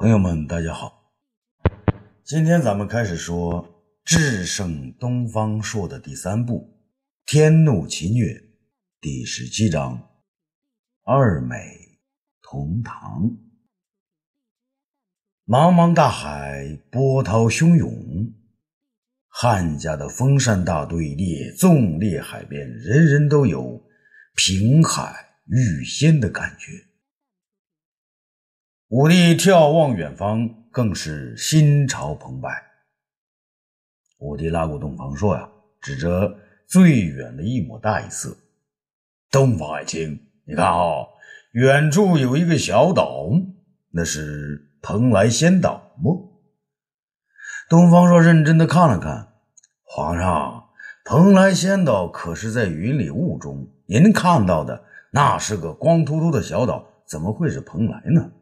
朋友们，大家好。今天咱们开始说《智胜东方朔》的第三部《天怒奇虐》第十七章“二美同堂”。茫茫大海，波涛汹涌，汉家的风山大队列纵列海边，人人都有平海遇仙的感觉。武帝眺望远方，更是心潮澎湃。武帝拉过东方朔呀，指着最远的一抹黛色：“东方爱卿，你看啊，远处有一个小岛，那是蓬莱仙岛吗？”东方朔认真的看了看，皇上，蓬莱仙岛可是在云里雾中，您看到的那是个光秃秃的小岛，怎么会是蓬莱呢？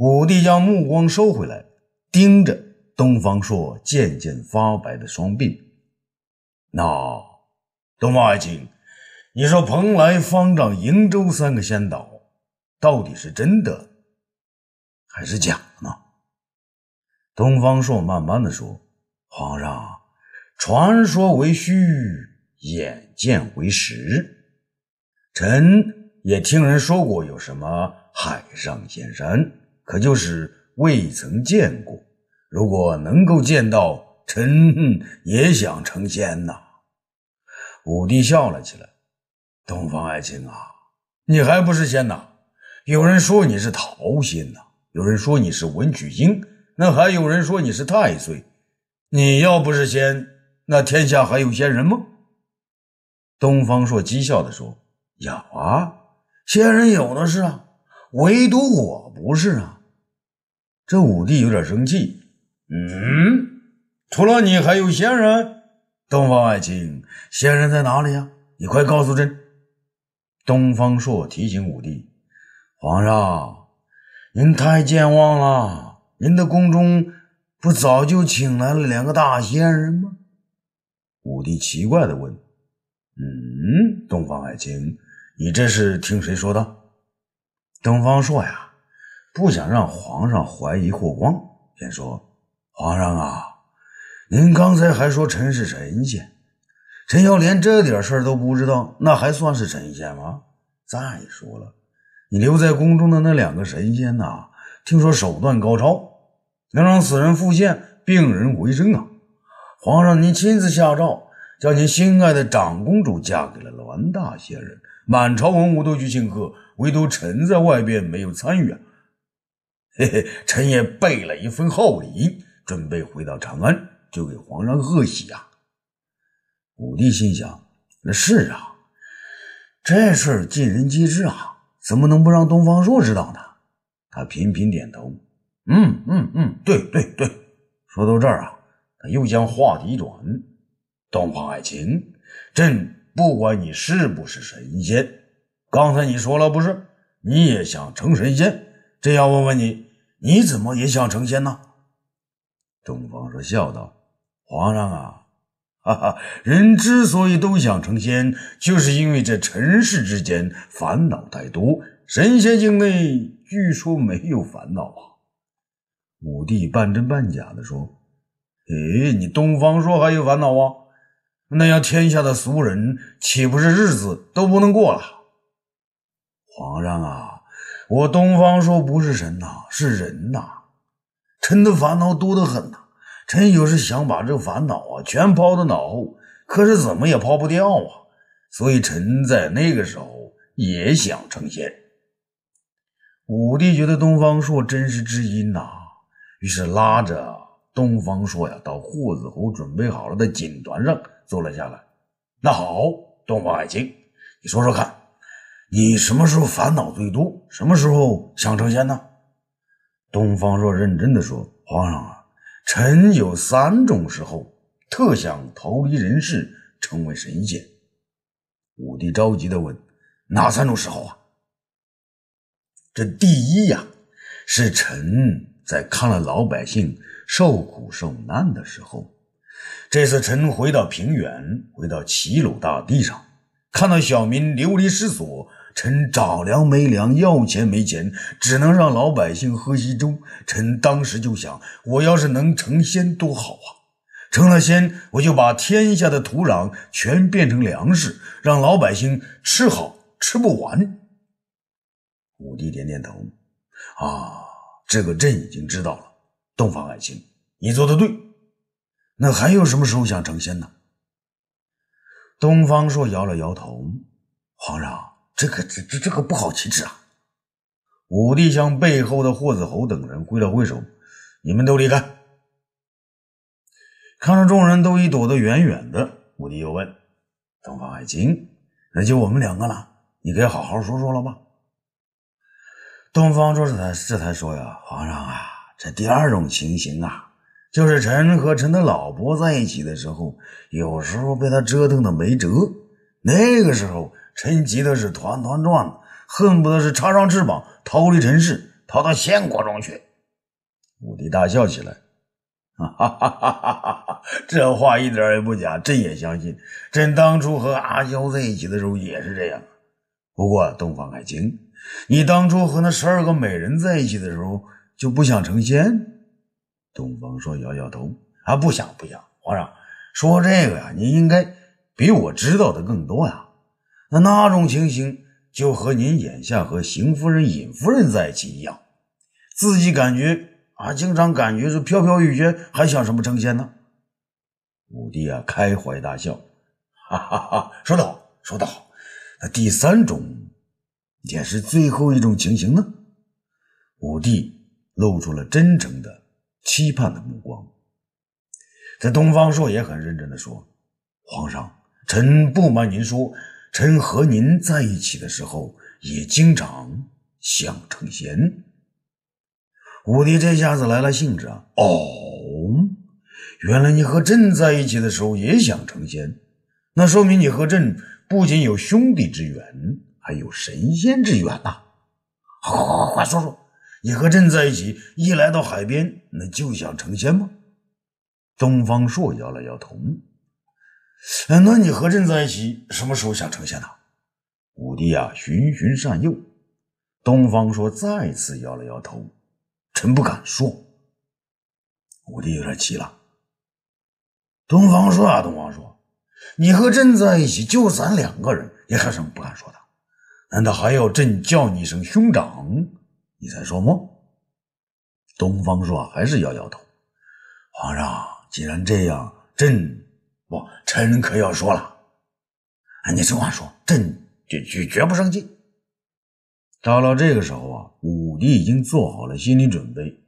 武帝将目光收回来，盯着东方朔渐渐发白的双鬓。那东方爱卿，你说蓬莱、方丈、瀛洲三个仙岛，到底是真的还是假的呢？东方朔慢慢的说：“皇上，传说为虚，眼见为实。臣也听人说过，有什么海上仙山。”可就是未曾见过，如果能够见到，臣也想成仙呐。武帝笑了起来：“东方爱卿啊，你还不是仙呐？有人说你是桃仙呐，有人说你是文曲星，那还有人说你是太岁。你要不是仙，那天下还有仙人吗？”东方朔讥笑地说：“有啊，仙人有的是啊，唯独我不是啊。”这武帝有点生气，嗯，除了你还有仙人？东方爱卿，仙人在哪里呀？你快告诉朕。东方朔提醒武帝：“皇上，您太健忘了，您的宫中不早就请来了两个大仙人吗？”武帝奇怪的问：“嗯，东方爱卿，你这是听谁说的？”东方朔呀。不想让皇上怀疑霍光，便说：“皇上啊，您刚才还说臣是神仙，臣要连这点事儿都不知道，那还算是神仙吗？再说了，你留在宫中的那两个神仙呐，听说手段高超，能让死人复现、病人回生啊！皇上，您亲自下诏，叫您心爱的长公主嫁给了栾大仙人，满朝文武都去庆贺，唯独臣在外边没有参与啊！”嘿嘿，臣也备了一份厚礼，准备回到长安，就给皇上贺喜呀。武帝心想：那是啊，这事儿尽人皆知啊，怎么能不让东方朔知道呢？他频频点头，嗯嗯嗯，对对对。说到这儿啊，他又将话题转：东方爱卿，朕不管你是不是神仙，刚才你说了不是？你也想成神仙？朕要问问你，你怎么也想成仙呢？东方朔笑道：“皇上啊，哈哈，人之所以都想成仙，就是因为这尘世之间烦恼太多。神仙境内据说没有烦恼啊。”武帝半真半假的说：“哎，你东方朔还有烦恼啊？那样天下的俗人岂不是日子都不能过了？”皇上啊！我东方朔不是神呐，是人呐。臣的烦恼多得很呐，臣有时想把这烦恼啊全抛到脑后，可是怎么也抛不掉啊。所以臣在那个时候也想成仙。武帝觉得东方朔真是知音呐，于是拉着东方朔呀到霍子侯准备好了的锦团上坐了下来。那好，东方爱卿，你说说看。你什么时候烦恼最多？什么时候想成仙呢？东方朔认真的说：“皇上啊，臣有三种时候特想逃离人世，成为神仙。”武帝着急的问：“哪三种时候啊？”这第一呀，是臣在看了老百姓受苦受难的时候。这次臣回到平原，回到齐鲁大地上，看到小民流离失所。臣找粮没粮，要钱没钱，只能让老百姓喝稀粥。臣当时就想，我要是能成仙多好啊！成了仙，我就把天下的土壤全变成粮食，让老百姓吃好吃不完。武帝点点头，啊，这个朕已经知道了。东方爱卿，你做的对。那还有什么时候想成仙呢？东方朔摇了摇头，皇上，这个这这这个不好启齿啊。武帝向背后的霍子侯等人挥了挥手，你们都离开。看着众人都已躲得远远的，武帝又问：“东方爱卿，那就我们两个了，你该好好说说了吧？”东方朔这才这才说呀：“皇上啊，这第二种情形啊，就是臣和臣的老婆在一起的时候，有时候被他折腾的没辙，那个时候臣急的是团团转，恨不得是插上翅膀逃离尘世，逃到仙国中去。”武帝大笑起来。哈哈哈哈哈！这话一点也不假，朕也相信。朕当初和阿娇在一起的时候也是这样。不过，东方爱卿，你当初和那十二个美人在一起的时候就不想成仙？东方朔摇摇头：“啊，不想，不想。皇上说这个呀，你应该比我知道的更多呀。那那种情形，就和您眼下和邢夫人、尹夫人在一起一样，自己感觉。”啊，经常感觉是飘飘欲仙，还想什么成仙呢？武帝啊，开怀大笑，哈哈哈！说得好，说得好。那第三种，也是最后一种情形呢？武帝露出了真诚的、期盼的目光。这东方朔也很认真的说：“皇上，臣不瞒您说，臣和您在一起的时候，也经常想成仙。”武帝这下子来了兴致啊！哦，原来你和朕在一起的时候也想成仙，那说明你和朕不仅有兄弟之缘，还有神仙之缘呐！好，好，好，快说说，你和朕在一起，一来到海边，那就想成仙吗？东方朔摇了摇头。那你和朕在一起，什么时候想成仙呢？武帝啊，循循善诱。东方朔再次摇了摇头。臣不敢说。武帝有点急了。东方朔啊，东方朔，你和朕在一起，就咱两个人，你还有什么不敢说的？难道还要朕叫你一声兄长，你才说吗？东方朔还是摇摇头。皇上，既然这样，朕不，臣可要说了。你这话说，朕绝绝绝不生气。到了这个时候啊，武帝已经做好了心理准备。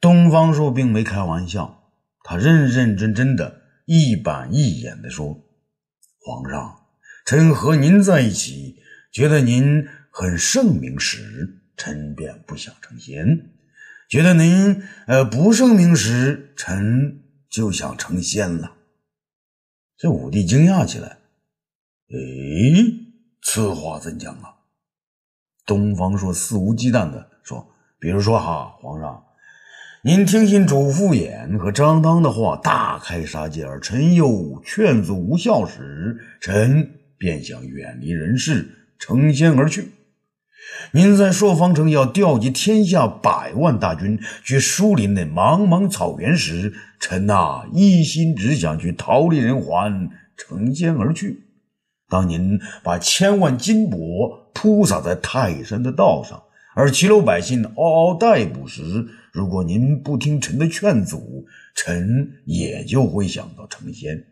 东方朔并没开玩笑，他认认真真的一板一眼的说：“皇上，臣和您在一起，觉得您很圣明时，臣便不想成仙；觉得您呃不圣明时，臣就想成仙了。”这武帝惊讶起来：“诶，此话怎讲啊？”东方朔肆无忌惮地说：“比如说哈，皇上，您听信主父偃和张当的话，大开杀戒，而臣又劝阻无效时，臣便想远离人世，成仙而去。您在朔方城要调集天下百万大军去疏林那茫茫草原时，臣呐一心只想去逃离人寰，成仙而去。”当您把千万金帛铺洒在泰山的道上，而齐鲁百姓嗷嗷待哺时，如果您不听臣的劝阻，臣也就会想到成仙。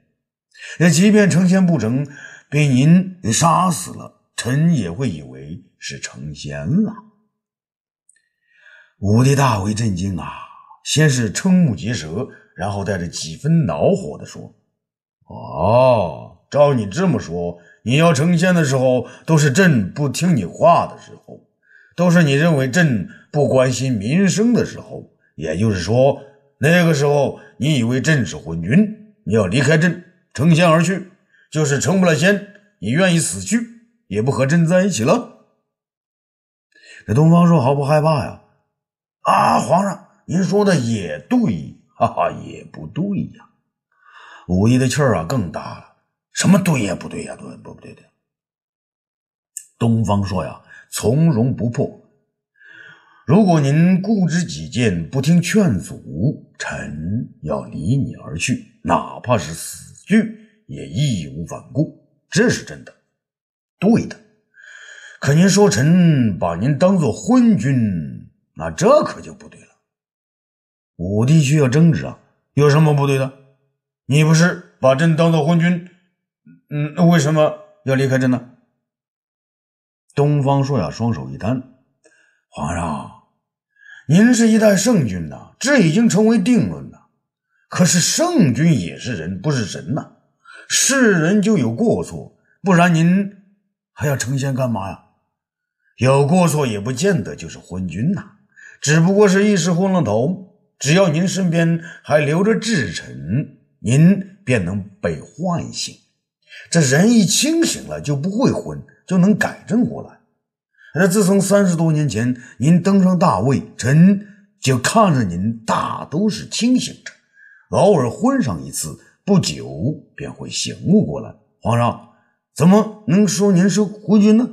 那即便成仙不成，被您给杀死了，臣也会以为是成仙了。武帝大为震惊啊！先是瞠目结舌，然后带着几分恼火地说：“哦。”照你这么说，你要成仙的时候，都是朕不听你话的时候，都是你认为朕不关心民生的时候。也就是说，那个时候你以为朕是昏君，你要离开朕，成仙而去，就是成不了仙，你愿意死去，也不和朕在一起了。这东方朔毫不害怕呀！啊，皇上，您说的也对，哈哈，也不对呀。武帝的气儿啊更大了。什么对呀？不对呀？对不不对的。东方朔呀，从容不迫。如果您固执己见，不听劝阻，臣要离你而去，哪怕是死去，也义无反顾。这是真的，对的。可您说臣把您当做昏君，那这可就不对了。武帝需要争执啊，有什么不对的？你不是把朕当做昏君，嗯，为什么要离开朕呢？东方朔呀，双手一摊，皇上，您是一代圣君呐，这已经成为定论了。可是圣君也是人，不是神呐。是人就有过错，不然您还要成仙干嘛呀？有过错也不见得就是昏君呐，只不过是一时昏了头。只要您身边还留着智臣，您便能被唤醒。这人一清醒了，就不会昏，就能改正过来。那自从三十多年前您登上大位，臣就看着您大都是清醒着，偶尔昏上一次，不久便会醒悟过来。皇上怎么能说您是昏君呢？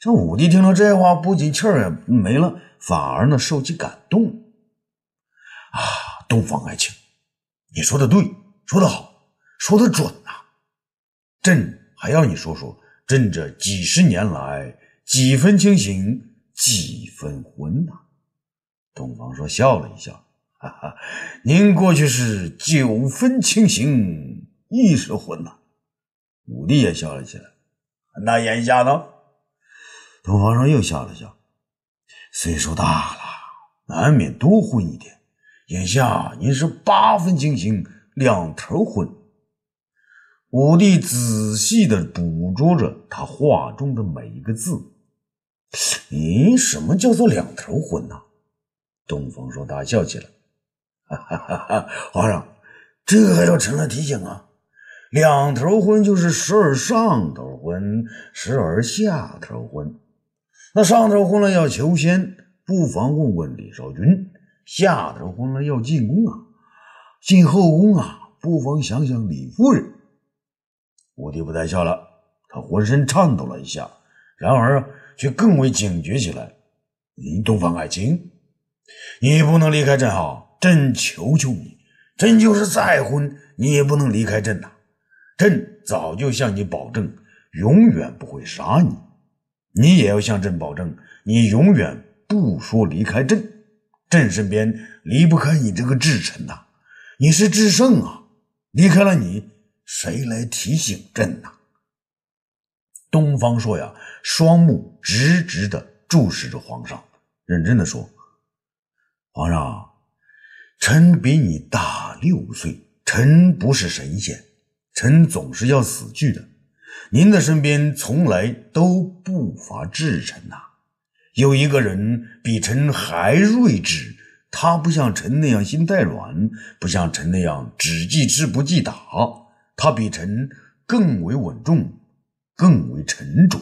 这武帝听了这话，不仅气儿也没了，反而呢受其感动。啊，东方爱卿，你说的对，说的好，说的准呐！朕还要你说说，朕这几十年来几分清醒，几分昏呐？东方朔笑了一笑，哈哈，您过去是九分清醒，一时昏呐。武帝也笑了起来，那眼下呢？东方朔又笑了笑，岁数大了，难免多昏一点。眼下您是八分清醒，两头昏。武帝仔细的捕捉着他话中的每一个字。咦，什么叫做两头昏呢？东方朔大笑起来，哈哈哈哈！皇上，这个还要臣来提醒啊？两头昏就是时而上头昏，时而下头昏。那上头昏了要求仙，不妨问问李少君；下头昏了要进宫啊，进后宫啊，不妨想想李夫人。武帝不再笑了，他浑身颤抖了一下，然而却更为警觉起来。你东方爱卿，你不能离开朕啊！朕求求你，朕就是再昏，你也不能离开朕呐！朕早就向你保证，永远不会杀你。你也要向朕保证，你永远不说离开朕，朕身边离不开你这个智臣呐！你是智圣啊，离开了你，谁来提醒朕呐？东方朔呀，双目直直的注视着皇上，认真的说：“皇上，臣比你大六岁，臣不是神仙，臣总是要死去的。”您的身边从来都不乏智臣呐，有一个人比臣还睿智，他不像臣那样心太软，不像臣那样只记吃不记打，他比臣更为稳重，更为沉着。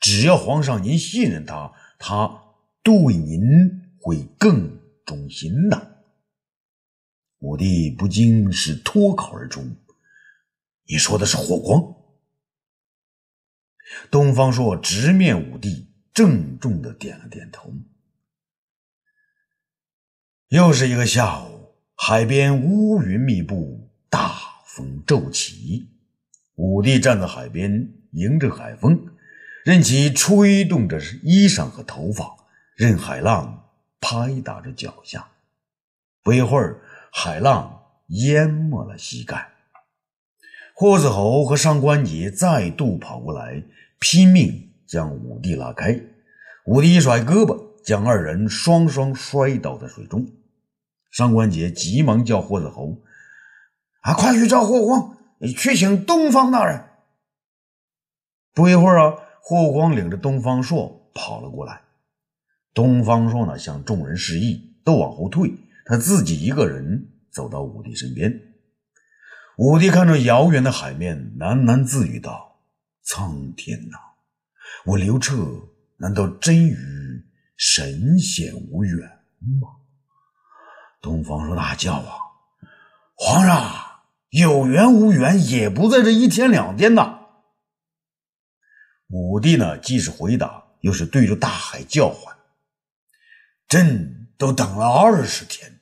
只要皇上您信任他，他对您会更忠心的。武帝不禁是脱口而出：“你说的是霍光？”东方朔直面武帝，郑重的点了点头。又是一个下午，海边乌云密布，大风骤起。武帝站在海边，迎着海风，任其吹动着衣裳和头发，任海浪拍打着脚下。不一会儿，海浪淹没了膝盖。霍子侯和上官桀再度跑过来。拼命将武帝拉开，武帝一甩胳膊，将二人双双摔倒在水中。上官桀急忙叫霍子侯：“啊，快去找霍光，去请东方大人。”不一会儿啊，霍光领着东方朔跑了过来。东方朔呢，向众人示意都往后退，他自己一个人走到武帝身边。武帝看着遥远的海面，喃喃自语道。苍天呐，我刘彻难道真与神仙无缘吗？东方朔大叫啊！皇上有缘无缘也不在这一天两天呐！武帝呢，既是回答，又是对着大海叫唤：“朕都等了二十天，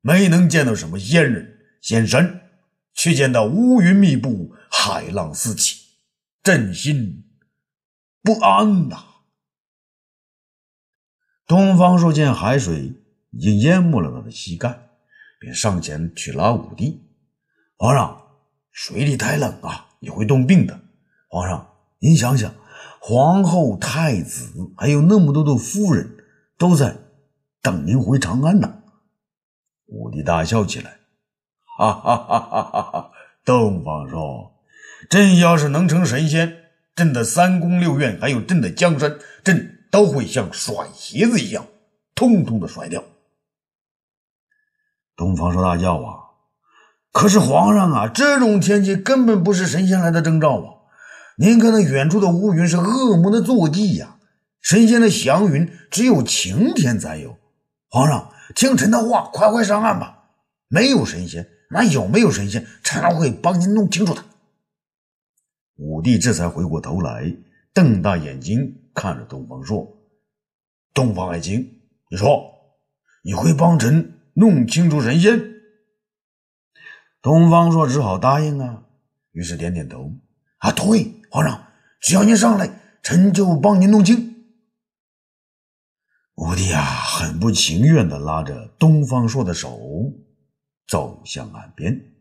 没能见到什么仙人仙山，却见到乌云密布，海浪四起，朕心不安呐。”东方朔见海水已经淹没了他的膝盖，便上前去拉武帝：“皇上，水里太冷啊，你会冻病的。皇上，您想想。”皇后、太子，还有那么多的夫人，都在等您回长安呢。武帝大笑起来，哈哈哈哈哈哈！东方说，朕要是能成神仙，朕的三宫六院，还有朕的江山，朕都会像甩鞋子一样，通通的甩掉。东方朔大叫啊！可是皇上啊，这种天气根本不是神仙来的征兆啊！您看那远处的乌云是恶魔的坐骑呀！神仙的祥云只有晴天才有。皇上，听臣的话，快快上岸吧！没有神仙，那有没有神仙，臣会帮您弄清楚的。武帝这才回过头来，瞪大眼睛看着东方朔：“东方爱卿，你说你会帮臣弄清楚神仙？”东方朔只好答应啊，于是点点头：“啊，对。”皇上，只要您上来，臣就帮您弄清。武帝啊，很不情愿的拉着东方朔的手走向岸边。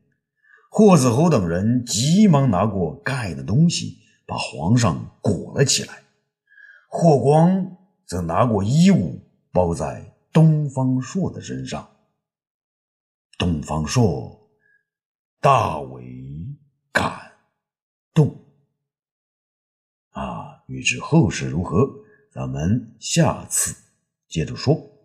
霍子侯等人急忙拿过盖的东西，把皇上裹了起来。霍光则拿过衣物包在东方朔的身上。东方朔大为感动。啊，欲知后事如何，咱们下次接着说。